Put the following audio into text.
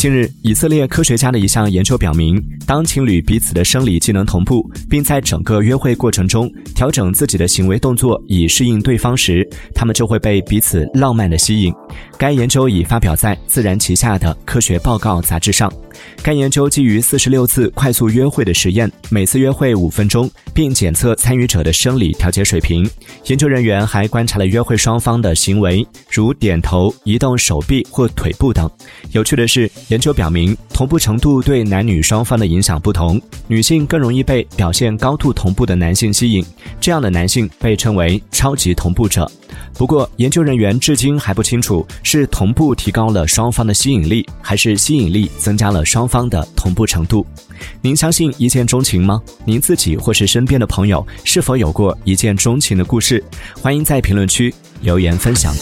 近日，以色列科学家的一项研究表明，当情侣彼此的生理机能同步，并在整个约会过程中调整自己的行为动作以适应对方时，他们就会被彼此浪漫的吸引。该研究已发表在《自然》旗下的科学报告杂志上。该研究基于四十六次快速约会的实验，每次约会五分钟，并检测参与者的生理调节水平。研究人员还观察了约会双方的行为，如点头、移动手臂或腿部等。有趣的是，研究表明，同步程度对男女双方的影响不同。女性更容易被表现高度同步的男性吸引，这样的男性被称为超级同步者。不过，研究人员至今还不清楚是同步提高了双方的吸引力，还是吸引力增加了双方的同步程度。您相信一见钟情吗？您自己或是身边的朋友是否有过一见钟情的故事？欢迎在评论区留言分享。